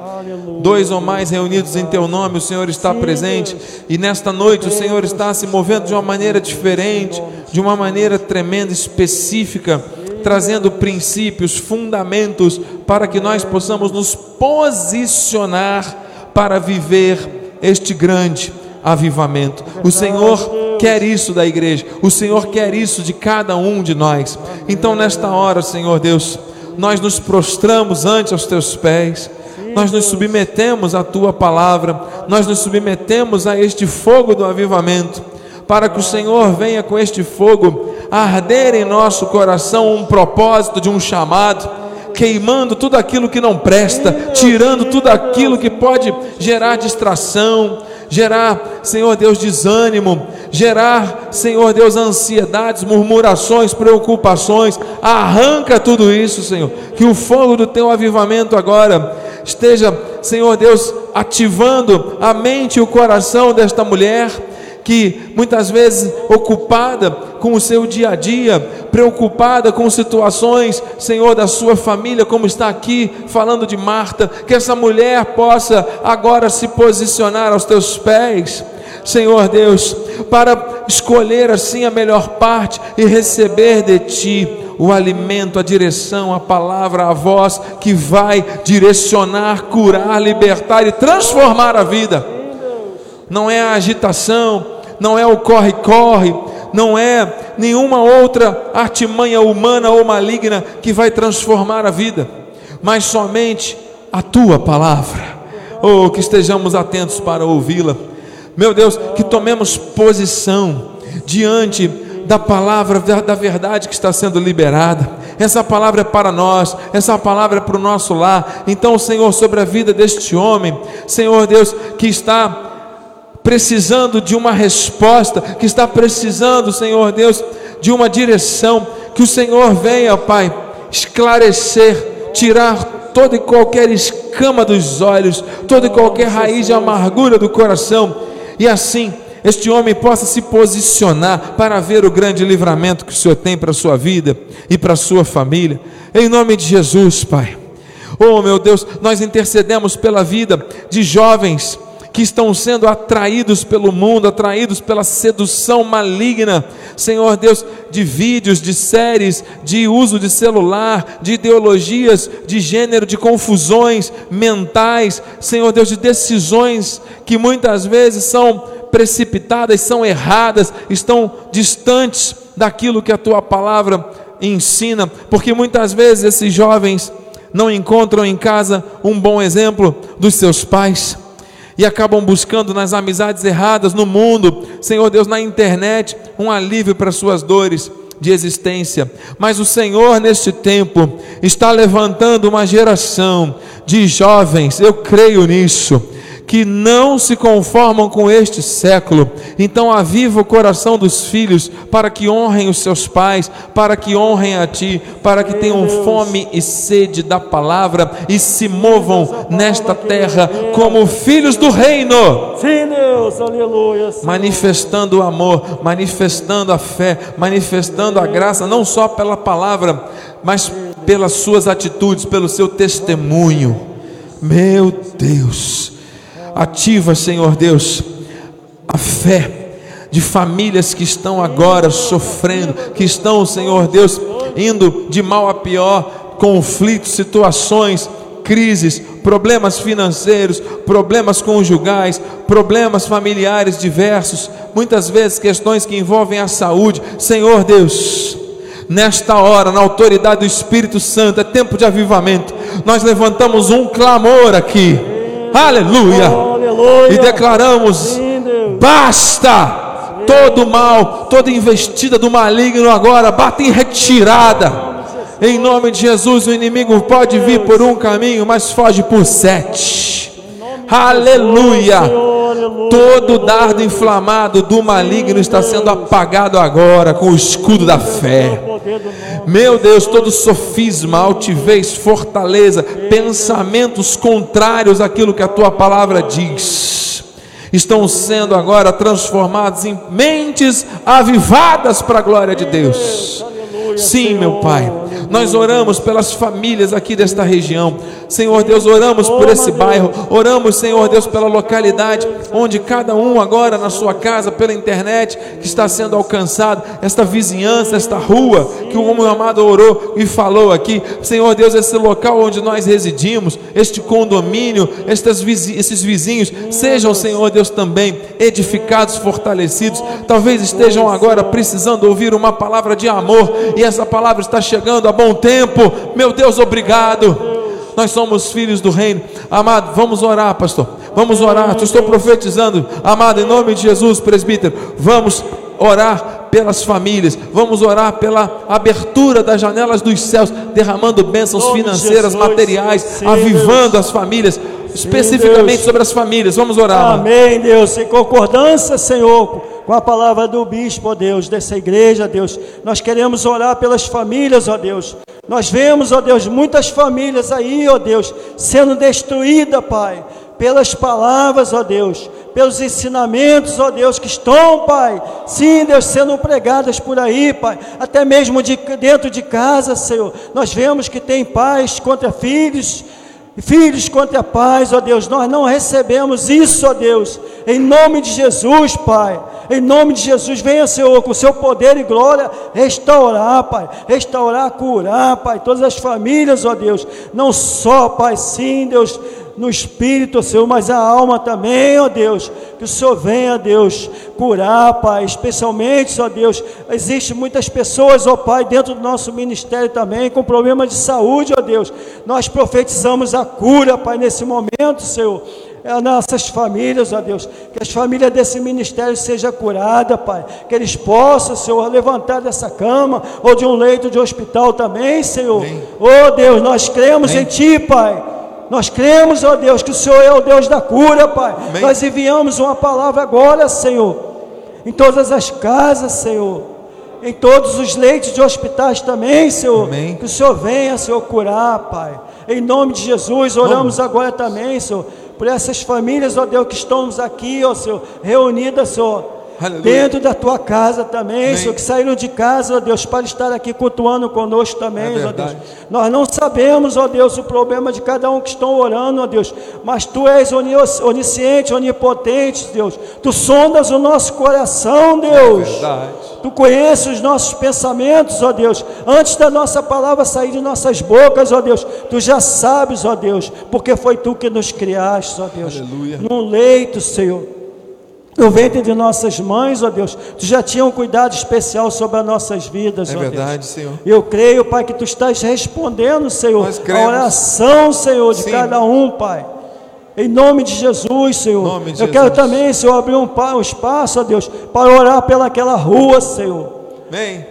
Dois ou mais reunidos em Teu nome, o Senhor está presente. E nesta noite o Senhor está se movendo de uma maneira diferente, de uma maneira tremenda, específica, trazendo princípios, fundamentos para que nós possamos nos posicionar para viver este grande avivamento. O Senhor quer isso da igreja, o Senhor quer isso de cada um de nós. Então, nesta hora, Senhor Deus, nós nos prostramos ante os teus pés. Nós nos submetemos à tua palavra, nós nos submetemos a este fogo do avivamento, para que o Senhor venha com este fogo arder em nosso coração um propósito de um chamado, queimando tudo aquilo que não presta, tirando tudo aquilo que pode gerar distração, gerar, Senhor Deus, desânimo, gerar, Senhor Deus, ansiedades, murmurações, preocupações. Arranca tudo isso, Senhor. Que o fogo do teu avivamento agora esteja, Senhor Deus, ativando a mente e o coração desta mulher que muitas vezes ocupada com o seu dia a dia, preocupada com situações, Senhor, da sua família, como está aqui falando de Marta, que essa mulher possa agora se posicionar aos teus pés. Senhor Deus, para escolher assim a melhor parte e receber de ti o alimento, a direção, a palavra, a voz que vai direcionar, curar, libertar e transformar a vida não é a agitação, não é o corre-corre, não é nenhuma outra artimanha humana ou maligna que vai transformar a vida, mas somente a tua palavra. Oh, que estejamos atentos para ouvi-la. Meu Deus, que tomemos posição diante da palavra da, da verdade que está sendo liberada. Essa palavra é para nós, essa palavra é para o nosso lar. Então, Senhor, sobre a vida deste homem, Senhor Deus, que está precisando de uma resposta, que está precisando, Senhor Deus, de uma direção, que o Senhor venha, Pai, esclarecer, tirar toda e qualquer escama dos olhos, toda e qualquer raiz de amargura do coração, e assim este homem possa se posicionar para ver o grande livramento que o Senhor tem para a sua vida e para a sua família, em nome de Jesus, Pai. Oh, meu Deus, nós intercedemos pela vida de jovens que estão sendo atraídos pelo mundo, atraídos pela sedução maligna, Senhor Deus, de vídeos, de séries, de uso de celular, de ideologias de gênero, de confusões mentais, Senhor Deus, de decisões que muitas vezes são precipitadas, são erradas, estão distantes daquilo que a tua palavra ensina, porque muitas vezes esses jovens não encontram em casa um bom exemplo dos seus pais e acabam buscando nas amizades erradas, no mundo, Senhor Deus, na internet, um alívio para suas dores de existência. Mas o Senhor, neste tempo, está levantando uma geração de jovens, eu creio nisso, que não se conformam com este século. Então, aviva o coração dos filhos para que honrem os seus pais, para que honrem a Ti, para que tenham fome e sede da palavra e se movam nesta terra como filhos do reino Sim, Deus, aleluia. Manifestando o amor, manifestando a fé, manifestando a graça, não só pela palavra, mas pelas suas atitudes, pelo seu testemunho. Meu Deus, ativa, Senhor Deus, a fé de famílias que estão agora sofrendo, que estão, Senhor Deus, indo de mal a pior, conflitos, situações, crises, problemas financeiros, problemas conjugais, problemas familiares diversos, muitas vezes questões que envolvem a saúde. Senhor Deus, nesta hora, na autoridade do Espírito Santo, é tempo de avivamento. Nós levantamos um clamor aqui. Aleluia! E declaramos: basta! Todo mal, toda investida do maligno agora, bata em retirada. Em nome de Jesus, o inimigo pode vir por um caminho, mas foge por sete. Aleluia! Todo dardo inflamado do maligno está sendo apagado agora com o escudo da fé. Meu Deus, todo sofisma, altivez, fortaleza, pensamentos contrários àquilo que a tua palavra diz, estão sendo agora transformados em mentes avivadas para a glória de Deus. Sim, meu Pai, nós oramos pelas famílias aqui desta região. Senhor Deus, oramos por esse bairro, oramos, Senhor Deus, pela localidade onde cada um agora na sua casa, pela internet, que está sendo alcançado, esta vizinhança, esta rua que o homem amado orou e falou aqui. Senhor Deus, esse local onde nós residimos, este condomínio, estas esses vizinhos, sejam, Senhor Deus, também edificados, fortalecidos. Talvez estejam agora precisando ouvir uma palavra de amor e essa palavra está chegando a bom tempo. Meu Deus, obrigado. Nós somos filhos do reino. Amado, vamos orar, pastor. Vamos orar. Eu estou profetizando. Amado, em nome de Jesus, presbítero, vamos orar pelas famílias. Vamos orar pela abertura das janelas dos céus, derramando bênçãos financeiras, materiais, avivando as famílias, especificamente sobre as famílias. Vamos orar. Amém, Deus. Em concordância, Senhor, com a palavra do bispo, ó Deus, dessa igreja, Deus. Nós queremos orar pelas famílias, ó Deus. Nós vemos, ó Deus, muitas famílias aí, ó Deus, sendo destruídas, Pai, pelas palavras, ó Deus, pelos ensinamentos, ó Deus, que estão, Pai, sim, Deus, sendo pregadas por aí, Pai, até mesmo de, dentro de casa, Senhor. Nós vemos que tem pais contra filhos, Filhos contra pais, ó Deus, nós não recebemos isso, ó Deus, em nome de Jesus, Pai, em nome de Jesus, venha, Senhor, com o seu poder e glória, restaurar, Pai, restaurar, curar, Pai, todas as famílias, ó Deus, não só, Pai, sim, Deus, no espírito, Senhor, mas a alma também, ó Deus, que o Senhor venha, Deus, curar, Pai, especialmente, ó Deus, existe muitas pessoas, ó Pai, dentro do nosso ministério também, com problema de saúde, ó Deus, nós profetizamos a cura, Pai, nesse momento, Senhor, é nossas famílias, ó Deus, que as famílias desse ministério sejam curadas, Pai, que eles possam, Senhor, levantar dessa cama ou de um leito de hospital também, Senhor. Amém. Oh Deus, nós cremos Amém. em Ti, Pai. Nós cremos, ó Deus, que o Senhor é o Deus da cura, Pai. Amém. Nós enviamos uma palavra agora, Senhor, em todas as casas, Senhor, em todos os leitos de hospitais também, Senhor. Amém. Que o Senhor venha, Senhor, curar, Pai. Em nome de Jesus, oramos agora também, Senhor, por essas famílias, ó Deus, que estamos aqui, ó Senhor, reunidas, Senhor. Aleluia. Dentro da tua casa também, Amém. Senhor, que saíram de casa, ó Deus, para estar aqui cultuando conosco também, É ó Deus. Nós não sabemos, ó Deus, o problema de cada um que estão orando, ó Deus, mas Tu és oni- onisciente, onipotente, Deus. Tu sondas o nosso coração, Deus. Verdade. Tu conheces os nossos pensamentos, ó Deus. Antes da nossa palavra sair de nossas bocas, ó Deus, Tu já sabes, ó Deus, porque foi Tu que nos criaste, ó Deus. Aleluia. Num leito, Senhor. No ventre de nossas mães, ó Deus, Tu já tinha um cuidado especial sobre as nossas vidas, É ó Deus. verdade, Senhor. Eu creio, Pai, que Tu estás respondendo, Senhor, a oração, Senhor, de Sim. cada um, Pai. Em nome de Jesus, Senhor. Nome de Eu quero Jesus. também, Senhor, abrir um, um espaço, ó Deus, para orar pelaquela rua, Senhor, Amém.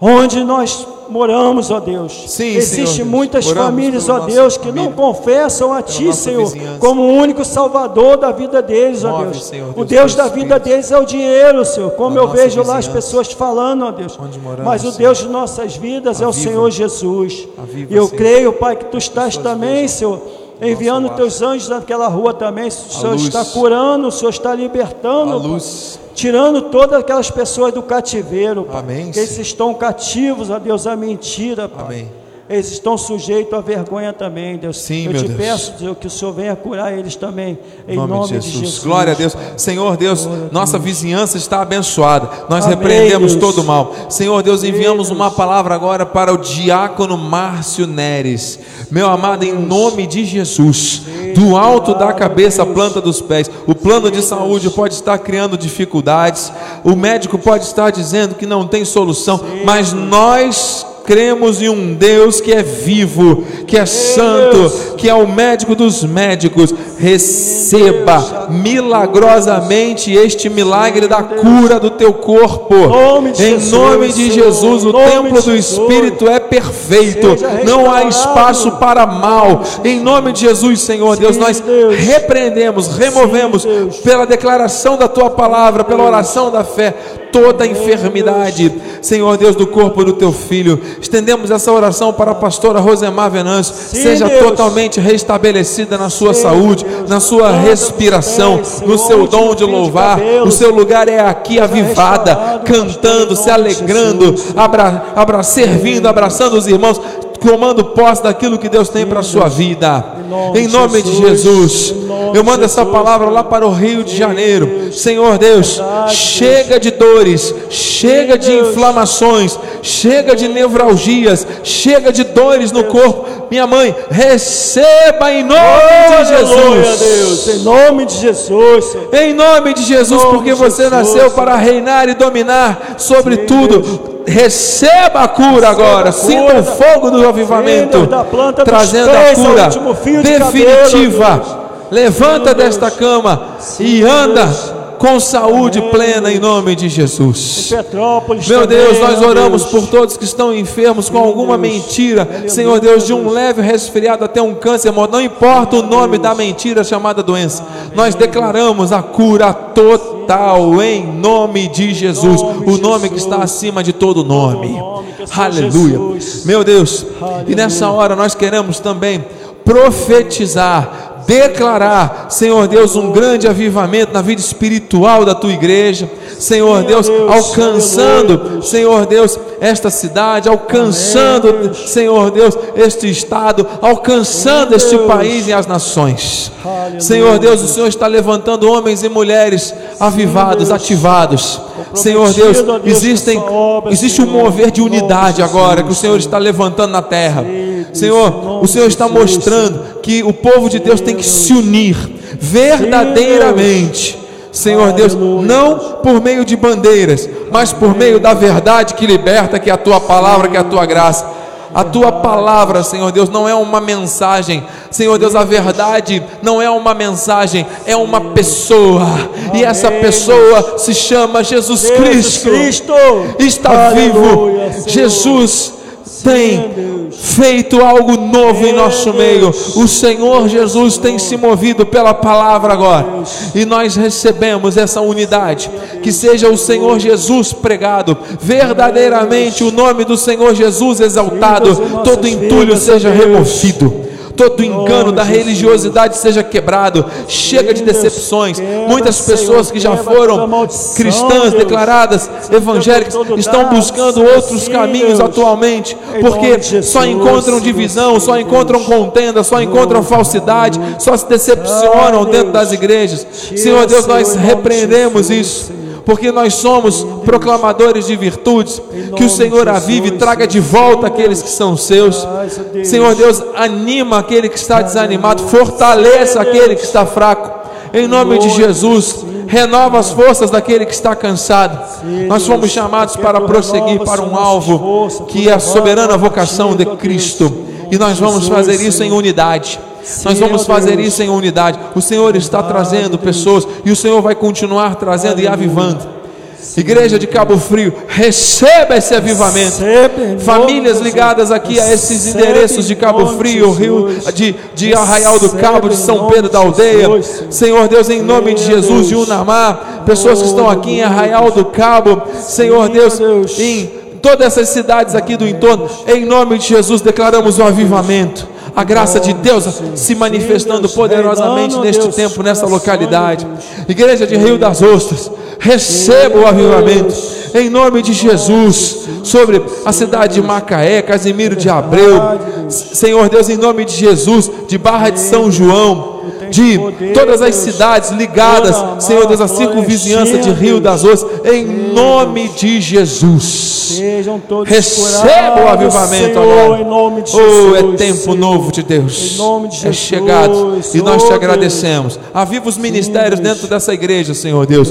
onde nós moramos, ó Deus. Sim, Existem Deus. muitas Oramos famílias, ó Deus, que família, não confessam a Ti, Senhor, vizinhança. como o único Salvador da vida deles, ó Move, Deus. Senhor o Deus, Deus teu da vida deles é o dinheiro, Senhor, como Na eu vejo lá as pessoas falando, ó Deus. Onde moramos, Mas o Senhor. Deus de nossas vidas é o Aviva. Senhor Jesus. Aviva, E eu Senhor. creio, Pai, que Tu estás também, Senhor, enviando. Teus anjos naquela rua também. O Senhor luz. está curando, o Senhor está libertando, A Pai. luz. tirando todas aquelas pessoas do cativeiro, Pai. Amém, Que eles estão cativos, ó Deus, a mentira, Pai. Amém. Eles estão sujeitos à vergonha também, Deus. Sim, Eu te Deus. peço, Deus, que o Senhor venha curar eles também, em Em nome, de, Jesus. Glória a Deus. Senhor Deus, nossa vizinhança está abençoada. Nós Amém, repreendemos Deus. todo o mal. Senhor Deus, enviamos Deus. uma palavra agora para o diácono Márcio Neres. Meu amado, em nome de Jesus, do alto da cabeça à planta dos pés. O plano de saúde pode estar criando dificuldades. O médico pode estar dizendo que não tem solução, mas nós cremos em um Deus que é vivo, que é santo, que é o médico dos médicos. Receba milagrosamente este milagre da cura do teu corpo. Em nome de. Jesus, o templo do. Espírito é perfeito. Não há espaço para mal. Em nome de Jesus, Senhor Deus, nós repreendemos, removemos pela declaração da tua palavra, pela oração da fé, toda a enfermidade, Senhor Deus, do corpo do teu filho. Estendemos essa oração para a pastora Rosemar Venâncio, seja Deus. totalmente restabelecida na sua saúde, Deus. na sua Levanta respiração, no seu dom de de louvar. O seu lugar é aqui avivada, cantando, em se de alegrando, Jesus. abra, abra, servindo, abraçando os irmãos. Tomando posse daquilo que Deus tem para a sua vida, nome em de nome de Jesus. Jesus, Em nome eu mando essa palavra lá para o Rio de Janeiro. Senhor Deus, Verdade, chega de dores, chega de inflamações, chega de nevralgias, chega de dores no corpo. Minha mãe, receba em nome de Jesus. Em nome de Jesus. Em nome de Jesus, porque você nasceu para reinar e dominar sobre tudo. Receba a cura agora. Sinta o fogo do avivamento, trazendo a cura de definitiva. Levanta desta cama e anda com saúde plena em nome de Jesus. Meu Deus, nós oramos por todos que estão enfermos com alguma mentira, Senhor Deus, de um leve resfriado até um câncer, não importa o nome da mentira chamada doença, nós declaramos a cura total em nome de Jesus, o nome que está acima de todo nome. é Aleluia. Meu Deus, e nessa hora nós queremos também profetizar, declarar, Senhor Deus, um grande avivamento na vida espiritual da tua igreja, Senhor Deus, alcançando. Senhor Deus, esta cidade, alcançando. Senhor Deus, este estado, alcançando este país e as nações. Senhor Deus, o Senhor está levantando homens e mulheres avivados, ativados. Senhor Deus, existem, existe um mover de unidade de agora que o Senhor está levantando na terra. Senhor, o Senhor está mostrando que o povo de Deus tem que se unir verdadeiramente. Senhor Deus, não por meio de bandeiras, mas por meio da verdade que liberta, que é a tua palavra, que é a tua graça. A tua palavra, Senhor Deus, não é uma mensagem. Senhor Deus, a verdade não é uma mensagem, é uma pessoa. E essa pessoa se chama Jesus Cristo. Está vivo. Jesus tem feito algo novo em nosso meio. O Senhor Jesus tem se movido pela palavra agora. E nós recebemos essa unidade. Que seja o Senhor Jesus pregado, verdadeiramente o nome do Senhor Jesus exaltado. Todo entulho seja removido. Todo engano da religiosidade seja quebrado. Chega de decepções. Muitas pessoas que já foram cristãs declaradas, evangélicas, estão buscando outros caminhos atualmente, porque só encontram divisão, só encontram contenda, só encontram falsidade, só se decepcionam Ah, dentro das igrejas. Senhor Deus, nós repreendemos isso. Porque nós somos proclamadores de virtudes, que o Senhor avive e traga de volta aqueles que são seus. Senhor Deus, anima aquele que está desanimado, fortaleça aquele que está fraco. Em nome de Jesus, renova as forças daquele que está cansado. Nós fomos chamados para prosseguir para um alvo que é a soberana vocação de Cristo. E nós vamos fazer isso em unidade. Nós vamos fazer isso em unidade. O Senhor está trazendo pessoas e o Senhor vai continuar trazendo e avivando. Igreja de Cabo Frio, receba esse avivamento. Famílias ligadas aqui a esses endereços de Cabo Frio, Rio, de, de Arraial do Cabo, de São Pedro da de Aldeia. Senhor. Deus, em nome de Jesus, de. Unamar, pessoas que estão aqui em Arraial do Cabo, Senhor Deus. em todas essas cidades aqui do entorno, em nome de Jesus, declaramos o avivamento. A graça de Deus se manifestando poderosamente neste tempo, nessa localidade. Igreja de Rio das Ostras, receba o avivamento em nome de Jesus sobre a cidade de Macaé, Casimiro de Abreu, Senhor Deus, em nome de Jesus, de Barra de São João, de todas as cidades ligadas, Senhor Deus, a circunvizinhança de Rio das Ostras, em nome de Jesus. Receba o avivamento agora. Oh, é tempo novo de Deus. É chegado e nós te agradecemos. Aviva os ministérios dentro dessa igreja, Senhor Deus.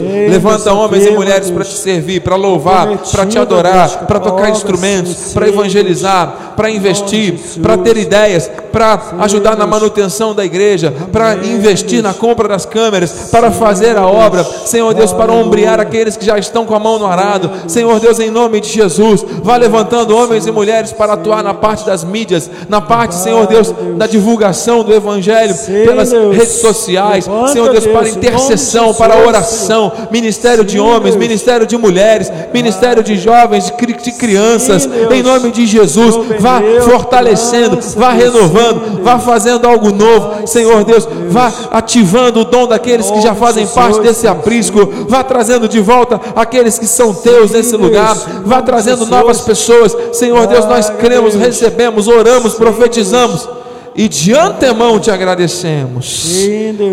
Levanta homens e mulheres para te servir, para louvar, para te adorar, para tocar instrumentos, para evangelizar, para investir, para ter ideias, para ajudar na manutenção da igreja, para investir na compra das câmeras, para fazer a obra, Senhor Deus, para ombrear aqueles que já estão com a mão no arado, Senhor Deus, em nome de Jesus, vá levantando homens e mulheres para atuar na parte das mídias, na parte, Senhor Deus, da divulgação do Evangelho pelas redes sociais, Senhor Deus, para intercessão, para oração, ministério de homens, ministério de mulheres, ministério de jovens, de crianças, em nome de Jesus, vá fortalecendo, vá renovando, vá fazendo algo novo, Senhor Deus, vá ativando o dom daqueles que já fazem parte desse aprisco, vá trazendo de volta aqueles que são teus nesse lugar, vá trazendo novas pessoas, Senhor Deus, nós cremos, recebemos, oramos, profetizamos e de antemão te agradecemos.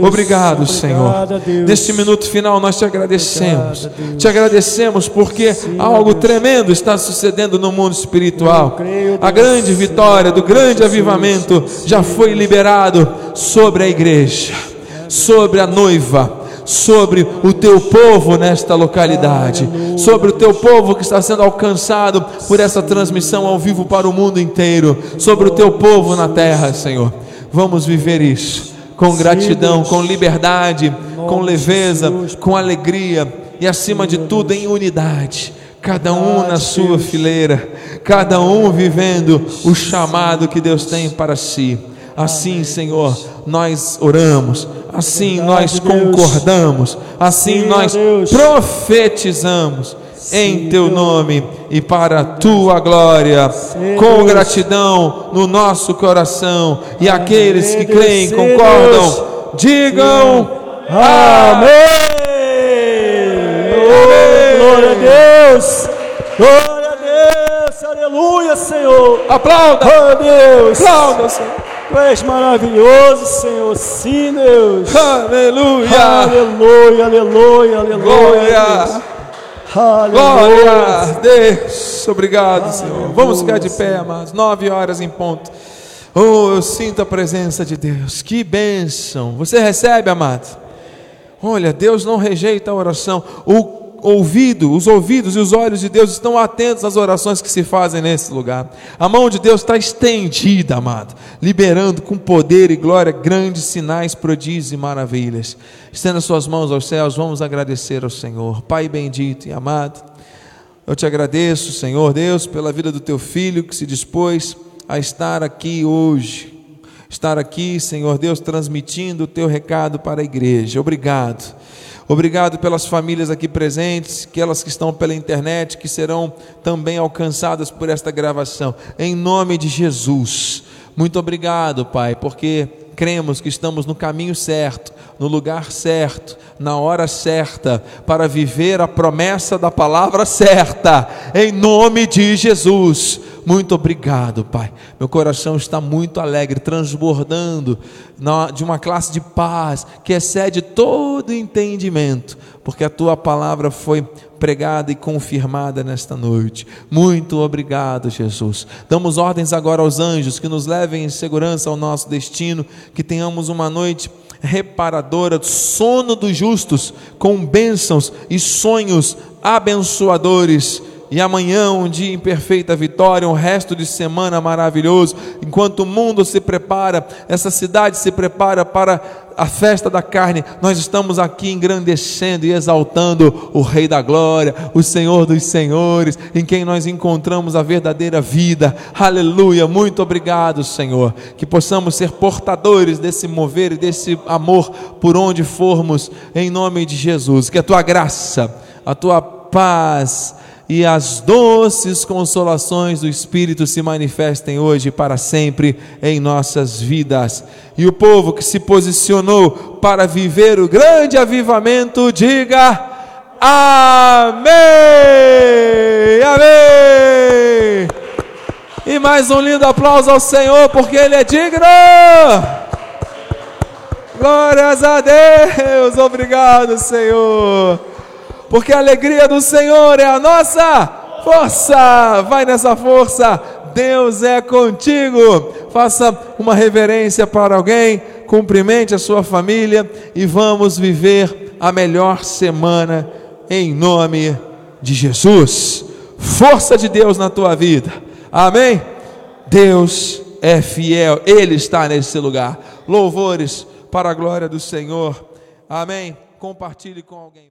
Obrigado, Senhor. Neste minuto final nós te agradecemos. Te agradecemos porque algo tremendo está sucedendo no mundo espiritual. A grande vitória do grande avivamento já foi liberado sobre a igreja, sobre a noiva sobre o teu povo nesta localidade, sobre o teu povo que está sendo alcançado por essa transmissão ao vivo para o mundo inteiro, sobre o teu povo na terra, Senhor. Vamos viver isso com gratidão, com liberdade, com leveza, com alegria e acima de tudo em unidade cada um na sua fileira, cada um vivendo o chamado que Deus tem para si. Assim, Senhor, nós oramos, assim nós concordamos, assim nós profetizamos em teu nome e para a tua glória, com gratidão no nosso coração. E aqueles que creem, concordam, digam amém. Glória a Deus, glória a Deus, aleluia, Senhor. Aplauda, a Deus, aplauda, Senhor. Tu és maravilhoso, Senhor. Sim, Deus. Aleluia. Aleluia, aleluia, aleluia. Glória. Glória a Deus. Obrigado, Aleluia. Senhor. Vamos ficar de pé, amados. Nove horas em ponto. Oh, eu sinto a presença de Deus. Que bênção. Você recebe, amado? Olha, Deus não rejeita a oração. O ouvido, os ouvidos e os olhos de Deus estão atentos às orações que se fazem nesse lugar. A mão de Deus está estendida, amado, liberando com poder e glória grandes sinais, prodígios e maravilhas. Estenda suas mãos aos céus, vamos agradecer ao Senhor. Pai bendito e amado, eu te agradeço, Senhor Deus, pela vida do teu filho que se dispôs a estar aqui hoje. Estar aqui, Senhor Deus, transmitindo o teu recado para a igreja. Obrigado. Obrigado pelas famílias aqui presentes, aquelas que estão pela internet, que serão também alcançadas por esta gravação. Em nome de Jesus. Muito obrigado, Pai, porque cremos que estamos no caminho certo, no lugar certo, na hora certa, para viver a promessa da palavra certa, em nome de Jesus. Muito obrigado, Pai. Meu coração está muito alegre, transbordando de uma classe de paz que excede todo entendimento, porque a tua palavra foi pregada e confirmada nesta noite. Muito obrigado, Jesus. Damos ordens agora aos anjos que nos levem em segurança ao nosso destino, que tenhamos uma noite reparadora, sono dos justos, com bênçãos e sonhos abençoadores e amanhã um dia em perfeita vitória, um resto de semana maravilhoso, enquanto o mundo se prepara, essa cidade se prepara para a festa da carne, nós estamos aqui engrandecendo e exaltando o Rei da Glória, o Senhor dos Senhores, em quem nós encontramos a verdadeira vida. Aleluia! Muito obrigado, Senhor, que possamos ser portadores desse mover e desse amor por onde formos, em nome de Jesus. Que a tua graça, a tua paz, e as doces consolações do Espírito se manifestem hoje para sempre em nossas vidas. E o povo que se posicionou para viver o grande avivamento, diga Amém! Amém! E mais um lindo aplauso ao Senhor, porque Ele é digno! Glórias a Deus! Obrigado, Senhor! Porque a alegria do Senhor é a nossa força. Vai nessa força, Deus é contigo. Faça uma reverência para alguém, cumprimente a sua família e vamos viver a melhor semana em nome de Jesus. Força de Deus na tua vida. Amém? Deus é fiel, Ele está nesse lugar. Louvores para a glória do Senhor. Amém? Compartilhe com alguém.